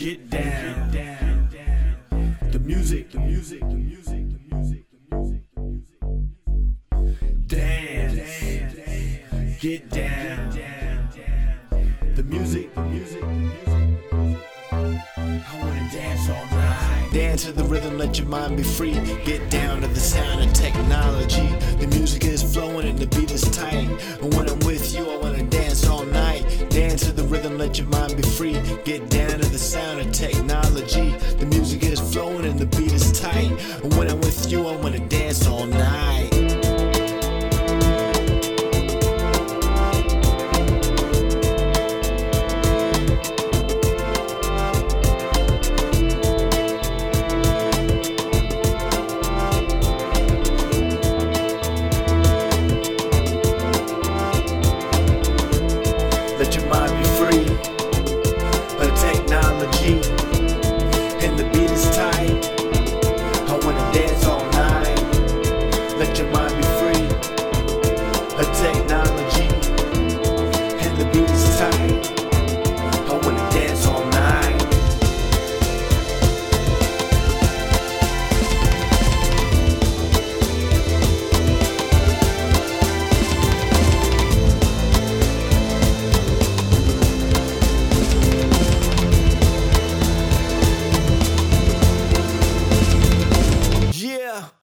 Get down. The music, the music, the music, the music, the music, the music. Dance. Get down. The music, the music, the music. I wanna dance all night. Dance to the rhythm, let your mind be free. Get down to the sound of technology. The music is flowing and the beat is tight. And when I'm with you, I wanna dance all night rhythm, let your mind be free. Get down to the sound of technology. The music is flowing and the beat is tight. And when I'm with you, I wanna dance all night. Let your mind